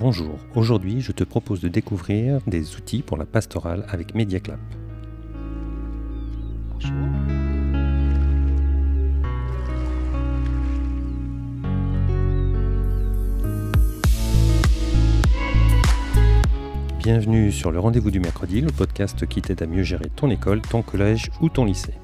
Bonjour, aujourd'hui je te propose de découvrir des outils pour la pastorale avec MediaClap. Bienvenue sur le rendez-vous du mercredi, le podcast qui t'aide à mieux gérer ton école, ton collège ou ton lycée.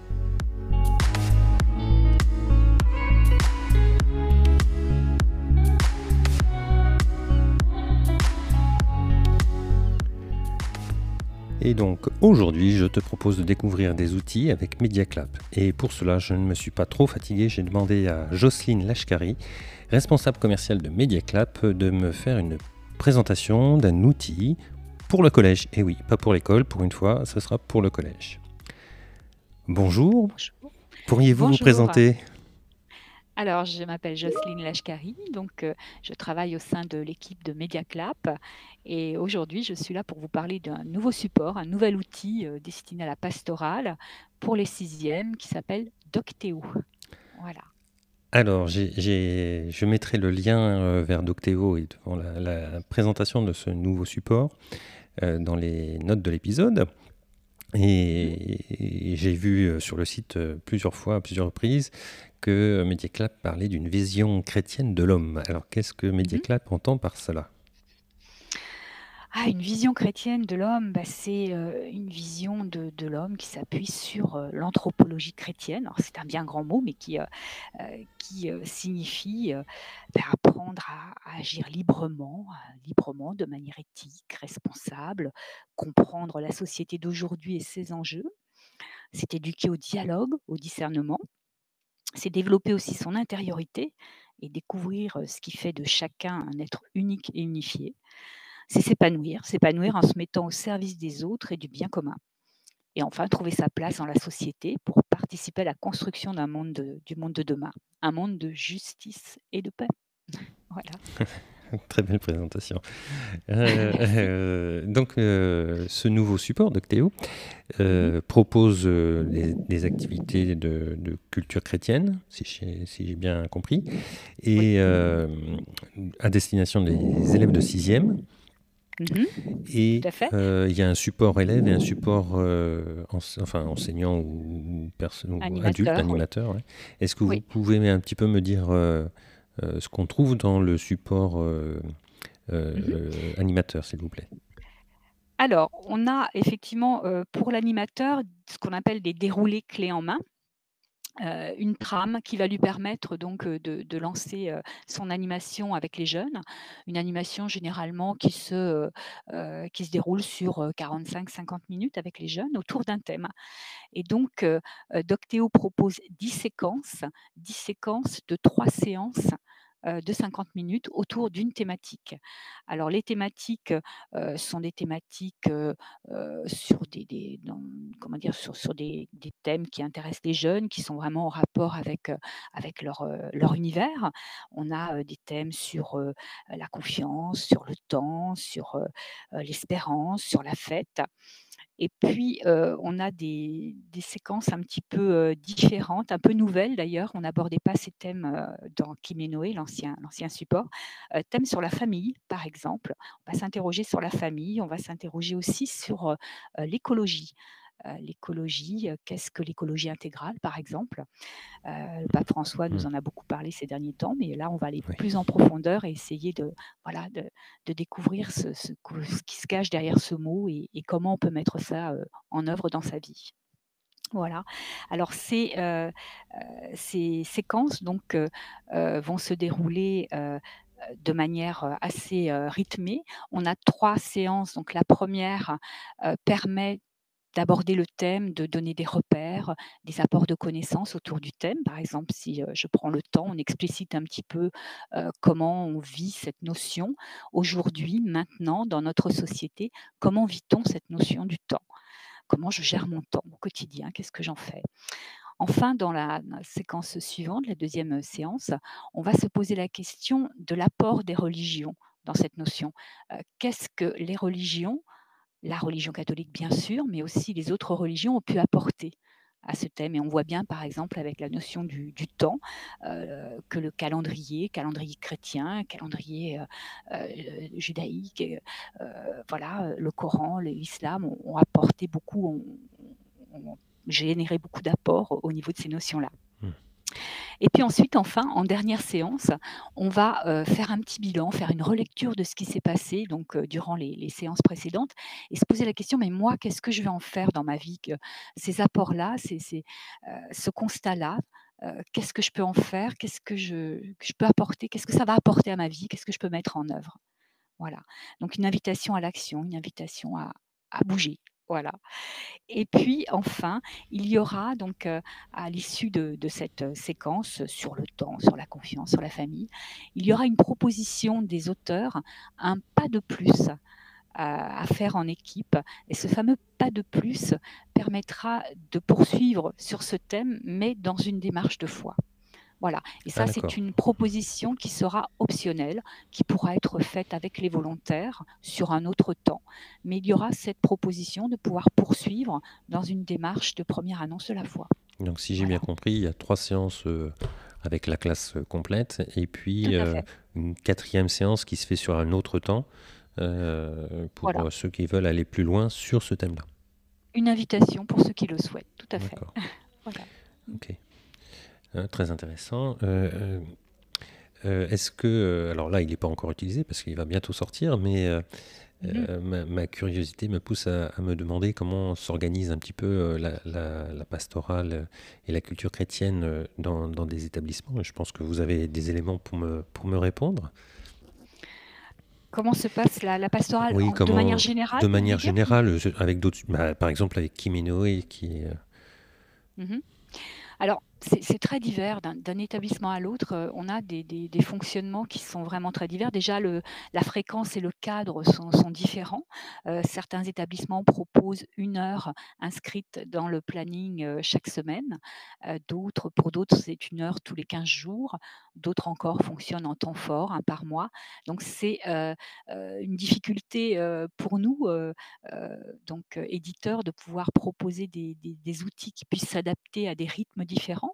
Et donc aujourd'hui, je te propose de découvrir des outils avec MediaClap. Et pour cela, je ne me suis pas trop fatigué. J'ai demandé à Jocelyne Lashkari, responsable commerciale de MediaClap, de me faire une présentation d'un outil pour le collège. Et oui, pas pour l'école, pour une fois, ce sera pour le collège. Bonjour. Bonjour. Pourriez-vous vous présenter? Alors, je m'appelle Jocelyne Lashkari, donc euh, je travaille au sein de l'équipe de MediaClap et aujourd'hui, je suis là pour vous parler d'un nouveau support, un nouvel outil euh, destiné à la pastorale pour les sixièmes qui s'appelle Docteo. Voilà. Alors, je mettrai le lien euh, vers Docteo et la, présentation de ce nouveau support dans les notes de l'épisode. Et, et j'ai vu euh, sur le site euh, plusieurs fois, à plusieurs reprises, que Mediaclap parlait d'une vision chrétienne de l'homme. Alors, qu'est-ce que Mediaclap entend par cela? Ah, une vision chrétienne de l'homme, bah, c'est euh, une vision de, de l'homme qui s'appuie sur euh, l'anthropologie chrétienne. Alors, c'est un bien grand mot, mais qui, euh, qui signifie bah, apprendre à agir librement, euh, librement, de manière éthique, responsable, comprendre la société d'aujourd'hui et ses enjeux. C'est éduquer au dialogue, au discernement. C'est développer aussi son intériorité et découvrir euh, ce qui fait de chacun un être unique et unifié c'est s'épanouir, s'épanouir en se mettant au service des autres et du bien commun. Et enfin, trouver sa place dans la société pour participer à la construction d'un monde de- du monde de demain, un monde de justice et de paix. Voilà. Très belle présentation. Euh, euh, donc, euh, ce nouveau support Docteo euh, propose des, des activités de, de culture chrétienne, si j'ai si bien compris, et à destination des élèves de 6e. Mhm. Et Tout à fait. euh, il y a un support élève et un support ense- enfin, enseignant ou, ou Animateur, adulte, oui. animateur. ouais. Est-ce que vous pouvez un petit peu me dire ce qu'on trouve dans le support euh, euh, Mhm. euh, animateur, s'il vous plaît Alors, on a effectivement euh, pour l'animateur ce qu'on appelle des déroulés clés en main. Euh, une trame qui va lui permettre donc euh, de, lancer euh, son animation avec les jeunes, une animation généralement qui se, qui se déroule sur euh, 45-50 minutes avec les jeunes autour d'un thème. Et donc, Docteo propose 10 séquences, 10 séquences de 3 séances de 50 minutes autour d'une thématique. Alors, les thématiques euh, sont des thématiques euh, euh, sur des, comment dire, sur, des, thèmes qui intéressent les jeunes, qui sont vraiment en rapport avec, euh, avec leur, euh, leur univers. On a euh, des thèmes sur euh, la confiance, sur le temps, sur euh, euh, l'espérance, sur la fête. Et puis, on a des, séquences un petit peu différentes, un peu nouvelles d'ailleurs. On n'abordait pas ces thèmes dans Kim l'ancien support. Thème sur la famille, par exemple. On va s'interroger sur la famille, on va s'interroger aussi sur l'écologie. Euh, l'écologie, euh, qu'est-ce que l'écologie intégrale, par exemple Euh, Le pape François nous Mm. en a beaucoup parlé ces derniers temps, mais là, on va aller Oui. plus en profondeur et essayer de, voilà, de, de découvrir ce, ce que- ce qui se cache derrière ce mot et, et comment on peut mettre ça en œuvre dans sa vie. Voilà. Alors ces, euh, ces séquences donc euh, vont se dérouler euh, de manière assez rythmée. On a trois séances. Donc la première permet d'aborder le thème, de donner des repères, des apports de connaissances autour du thème. Par exemple, si euh, je prends le temps, on explicite un petit peu euh, comment on vit cette notion aujourd'hui, maintenant, dans notre société. Comment vit-on cette notion du temps? Comment je gère mon temps au quotidien? Qu'est-ce que j'en fais? Enfin, dans la, séquence suivante, la deuxième séance, on va se poser la question de l'apport des religions dans cette notion. Euh, Qu'est-ce que les religions la religion catholique bien sûr, mais aussi les autres religions ont pu apporter à ce thème. Et on voit bien, par exemple, avec la notion du, temps, que le calendrier, calendrier chrétien, calendrier judaïque, voilà, le Coran, l'islam ont, apporté beaucoup, ont, généré beaucoup d'apports au niveau de ces notions-là. Et puis ensuite, enfin, en dernière séance, on va euh, faire un petit bilan, faire une relecture de ce qui s'est passé donc euh, durant les, séances précédentes et se poser la question mais moi, qu'est-ce que je vais en faire dans ma vie Ces apports-là, euh, ce constat-là, qu'est-ce que je peux en faire Qu'est-ce que je, peux apporter Qu'est-ce que ça va apporter à ma vie Qu'est-ce que je peux mettre en œuvre? Voilà. Donc une invitation à l'action, une invitation à bouger, voilà. Et puis enfin, il y aura donc à l'issue de, cette séquence sur le temps, sur la confiance, sur la famille, il y aura une proposition des auteurs, un pas de plus à faire en équipe. Et ce fameux pas de plus permettra de poursuivre sur ce thème, mais dans une démarche de foi. Voilà. Et ça, ah, c'est une proposition qui sera optionnelle, qui pourra être faite avec les volontaires sur un autre temps. Mais il y aura cette proposition de pouvoir poursuivre dans une démarche de première annonce de la foi. Donc, si j'ai bien compris, il y a trois séances euh, avec la classe euh, complète et puis euh, une quatrième séance qui se fait sur un autre temps pour ceux qui veulent aller plus loin sur ce thème-là. Une invitation pour ceux qui le souhaitent, tout à fait. voilà. Ok. Hein, très intéressant. Euh, euh, euh, est-ce que, alors là, il n'est pas encore utilisé parce qu'il va bientôt sortir, mais mhm. ma, curiosité me pousse à, me demander comment s'organise un petit peu la, pastorale et la culture chrétienne dans, des établissements. Je pense que vous avez des éléments pour me, pour me répondre. Comment se passe la, pastorale de manière générale De manière générale, avec d'autres, bah, par exemple avec Kiminoe qui est. Mhm. Alors, c'est très divers d'un établissement à l'autre. Euh, on a des, fonctionnements qui sont vraiment très divers. Déjà, la fréquence et le cadre sont, différents. Euh, certains établissements proposent une heure inscrite dans le planning euh, chaque semaine. d'autres, pour d'autres, c'est une heure tous les 15 jours. D'autres encore fonctionnent en temps fort, un par mois. Donc, c'est une difficulté pour nous, donc éditeurs, de pouvoir proposer des outils qui puissent s'adapter à des rythmes différents.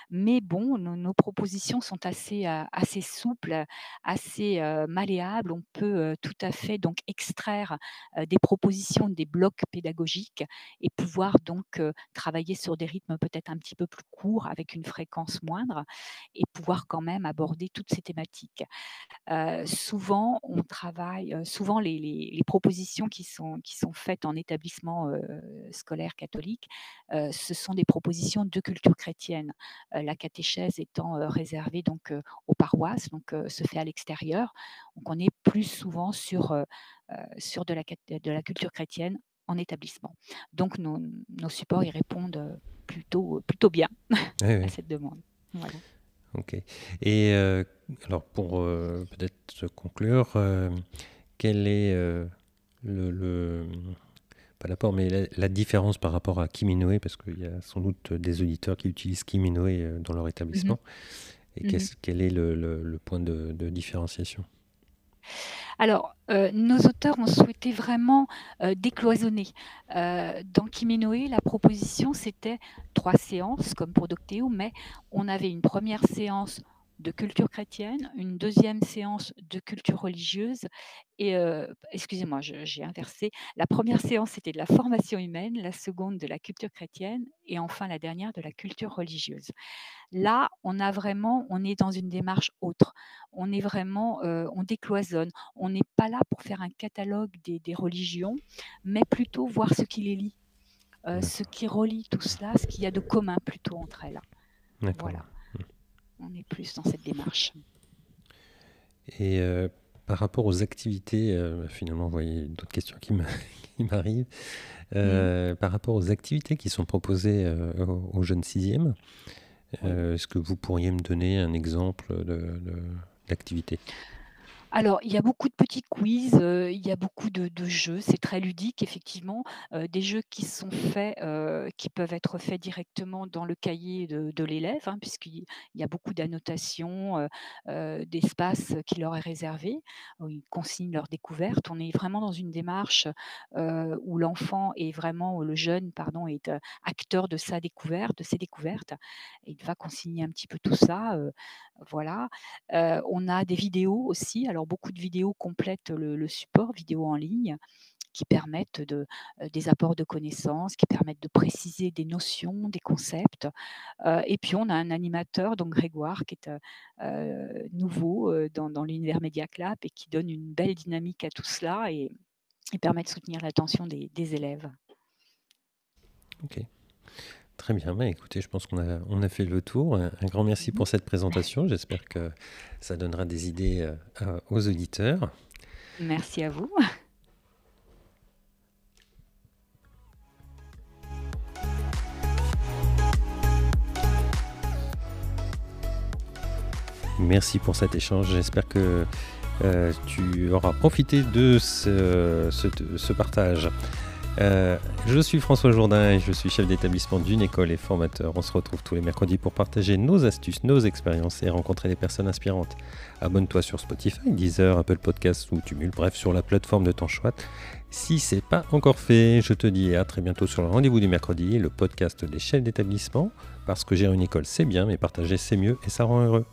Mais bon, nos, propositions sont assez, euh, assez souples, assez euh, malléables. On peut euh, tout à fait donc extraire des propositions, des blocs pédagogiques et pouvoir donc travailler sur des rythmes peut-être un petit peu plus courts avec une fréquence moindre et pouvoir quand même aborder toutes ces thématiques. souvent, on travaille, souvent les, propositions qui sont, qui sont faites en établissement scolaire catholique, ce sont des propositions de culture chrétienne. Euh, la catéchèse étant euh, réservée donc euh, aux paroisses, donc se fait à l'extérieur. Donc on est plus souvent sur, sur de, la, de la culture chrétienne en établissement. Donc nos, nos supports y répondent plutôt, plutôt bien à cette demande. Ok. Et alors pour peut-être conclure, quel est le, pas l'apport, mais la, différence par rapport à Kiminoe, parce qu'il y a sans doute des auditeurs qui utilisent Kiminoe euh, dans leur établissement. Mhm. Et mhm. quel est le, point de, différenciation? Alors, euh, nos auteurs ont souhaité vraiment euh, décloisonner. dans Kiminoe, la proposition, c'était trois séances, comme pour Docteo, mais on avait une première séance de culture chrétienne, une deuxième séance de culture religieuse. Et euh, excusez-moi, j'ai inversé. La première séance c'était de la formation humaine, la seconde de la culture chrétienne, et enfin la dernière de la culture religieuse. Là, on a vraiment, on est dans une démarche autre. On est vraiment, euh, on décloisonne. On n'est pas là pour faire un catalogue des, religions, mais plutôt voir ce qui les lie, euh, ce qui relie tout cela, ce qu'il y a de commun plutôt entre elles. Voilà on est plus dans cette démarche. Et euh, par rapport aux activités, euh, finalement, vous voyez d'autres questions qui m'arrivent. Euh. Par rapport aux activités qui sont proposées aux, jeunes sixièmes, est-ce que vous pourriez me donner un exemple d'activité? Alors, il y a beaucoup de petits quiz, heu, il y a beaucoup de jeux, c'est très ludique effectivement, heu, des jeux qui sont faits, heu, qui peuvent être faits directement dans le cahier de l'élève, hein, puisqu'il y a beaucoup d'annotations, heu heu, d'espace qui leur est réservé, où ils consignent leurs découvertes. On est vraiment dans une démarche, où l'enfant est vraiment ou le jeune pardon, est, acteur de sa découverte, de ses découvertes il va consigner un petit peu tout ça, voilà. On a des vidéos aussi, alors beaucoup de vidéos complètent le support, vidéos en ligne, qui permettent de, heu, des apports de connaissances, qui permettent de préciser des notions, des concepts. Heu et puis on a un animateur, donc Grégoire, qui est, heu, nouveau, dans l'univers Mediaclap et qui donne une belle dynamique à tout cela et et permet de soutenir l'attention des des élèves. Très bien, bah, écoutez, je pense qu'on a on a fait le tour. Un un grand merci pour cette présentation. J'espère que ça donnera des idées, heu, à aux auditeurs. Merci à vous. Merci pour cet échange. J'espère que, heu, tu auras profité de ce ce partage. Heu, je suis François Jourdain et je suis chef d'établissement d'une école et formateur. On se retrouve tous les mercredis pour partager nos astuces, nos expériences et rencontrer des personnes inspirantes. Abonne-toi sur Spotify, Deezer, Apple Podcasts ou Tumult, bref, sur la plateforme de ton choix. Si c'est pas encore fait, je te dis à très bientôt sur le rendez-vous du mercredi, le podcast des chefs d'établissement, parce que gérer une école c'est bien, mais partager c'est mieux et ça rend heureux.